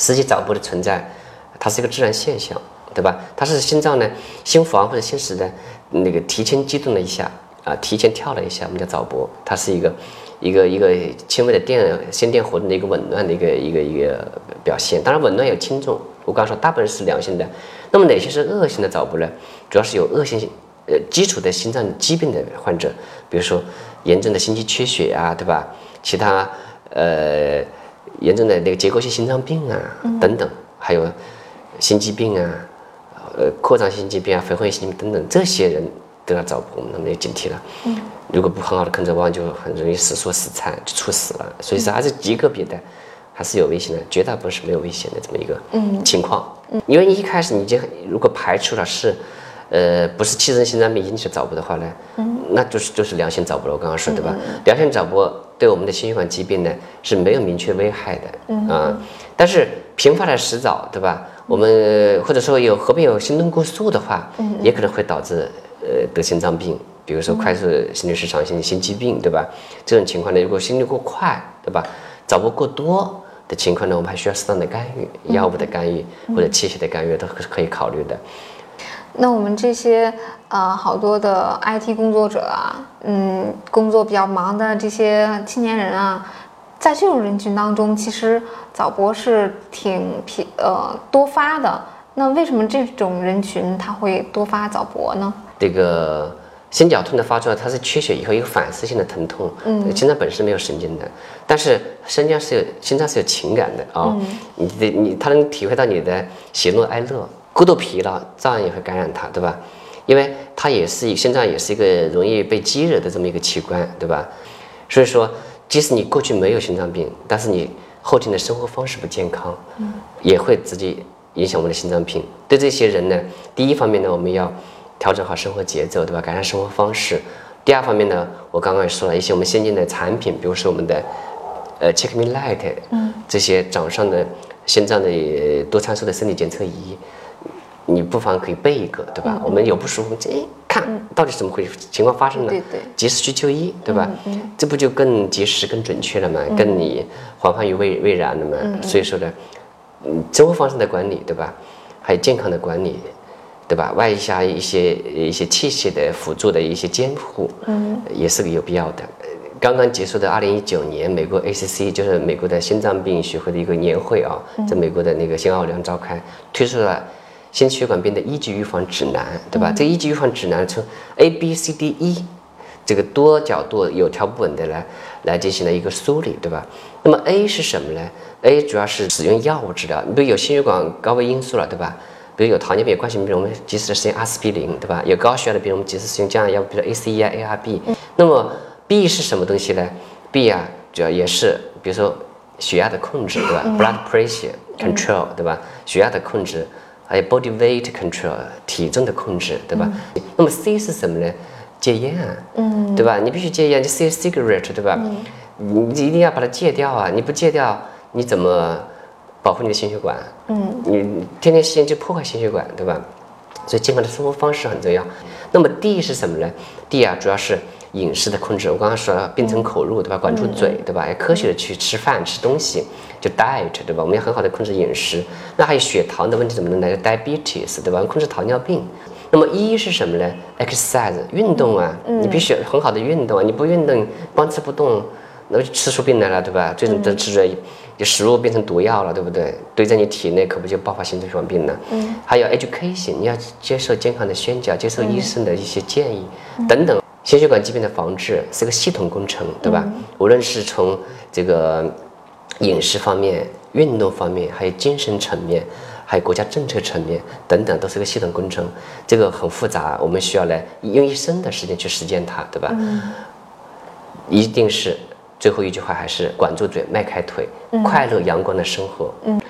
实际早搏的存在，它是一个自然现象，对吧？它是心脏呢心房或者心室的那个提前激动了一下啊，提前跳了一下，我们叫早搏，它是一个一个一个轻微的电心电活动的一个紊乱的一个一个一个表现。当然紊乱有轻重，我刚说大部分是良性的。那么哪些是恶性的早搏呢？主要是有恶性呃基础的心脏疾病的患者，比如说严重的心肌缺血啊，对吧？其他呃。严重的那个结构性心脏病啊，等等，还有心肌病啊，呃，扩张性心肌病啊，肥厚性心肌病等等，这些人都要找我们，那么要警惕了。嗯，如果不很好的控制，往往就很容易死缩死残，就猝死了。所以说还是极个别的，还是有危险的，绝大部分是没有危险的这么一个情况。嗯，因为你一开始你就如果排除了是。呃，不是器质心脏病引起的早搏的话呢，嗯，那就是就是良性早搏了。我刚刚说对吧？良性早搏对我们的心血管疾病呢是没有明确危害的，嗯啊。但是频发的洗澡，对吧？我们或者说有合并有心动过速的话，嗯，也可能会导致呃得心脏病，比如说快速心律失常性心肌病，对吧？这种情况呢，如果心率过快，对吧？早搏过多的情况呢，我们还需要适当的干预，药物的干预或者器械的干预都是可以考虑的。那我们这些呃好多的 IT 工作者啊，嗯，工作比较忙的这些青年人啊，在这种人群当中，其实早搏是挺频呃多发的。那为什么这种人群他会多发早搏呢？这个心绞痛的发作，它是缺血以后一个反射性的疼痛。嗯，心脏本身没有神经的，但是心脏是有心脏是有情感的啊。你的你，他能体会到你的喜怒哀乐。过度疲劳照样也会感染它，对吧？因为它也是心脏，也是一个容易被激惹的这么一个器官，对吧？所以说，即使你过去没有心脏病，但是你后天的生活方式不健康，也会直接影响我们的心脏病。对这些人呢，第一方面呢，我们要调整好生活节奏，对吧？改善生活方式。第二方面呢，我刚刚也说了一些我们先进的产品，比如说我们的呃 Check Me Light，嗯，这些掌上的心脏的多参数的生理检测仪。你不妨可以备一个，对吧？我们有不舒服，这看到底怎么回事，情况发生了，及时去就医，对吧？这不就更及时、更准确了吗？更你防患于未未然了吗？所以说呢，嗯，生活方式的管理，对吧？还有健康的管理，对吧？外加一些一些器械的辅助的一些监护，嗯，也是个有必要的。刚刚结束的二零一九年美国 ACC 就是美国的心脏病学会的一个年会啊，在美国的那个新奥尔良召开，推出了。心血管病的一级预防指南，对吧？这一级预防指南从 A、B、C、D、E 这个多角度有条不紊的来来进行了一个梳理，对吧？那么 A 是什么呢？A 主要是使用药物治疗，你比如有心血管高危因素了，对吧？比如有糖尿病、有冠心病，我们及时的使用阿司匹林，对吧？有高血压的病，我们及时使用降压药物，比如 ACE 啊、ARB。那么 B 是什么东西呢？B 啊，主要也是比如说血压的控制，对吧？Blood pressure control，对吧？血压的控制。还有 body weight control 体重的控制，对吧？那么 C 是什么呢？戒烟啊，嗯，对吧？你必须戒烟，你 C cigarette，对吧？嗯你一定要把它戒掉啊！你不戒掉，你怎么保护你的心血管？嗯，你天天吸烟就破坏心血管，对吧？所以健康的生活方式很重要。那么 D 是什么呢？D 啊，主要是饮食的控制。我刚刚说了，病从口入，对吧？管住嘴，对吧？要科学的去吃饭吃东西。就 diet 对吧？我们要很好的控制饮食。那还有血糖的问题怎么能来？diabetes 对吧？控制糖尿病。那么一是什么呢？exercise 运动啊，你必须很好的运动啊！你不运动，光吃不动，那就吃出病来了，对吧？最终都吃着，你食物变成毒药了，对不对？堆在你体内，可不就爆发心血管病了？嗯。还有 education，你要接受健康的宣讲，接受医生的一些建议等等。心血管疾病的防治是个系统工程，对吧？无论是从这个。饮食方面、运动方面，还有精神层面，还有国家政策层面等等，都是个系统工程。这个很复杂，我们需要来用一生的时间去实践它，对吧？嗯。一定是最后一句话，还是管住嘴，迈开腿，快乐阳光的生活。嗯。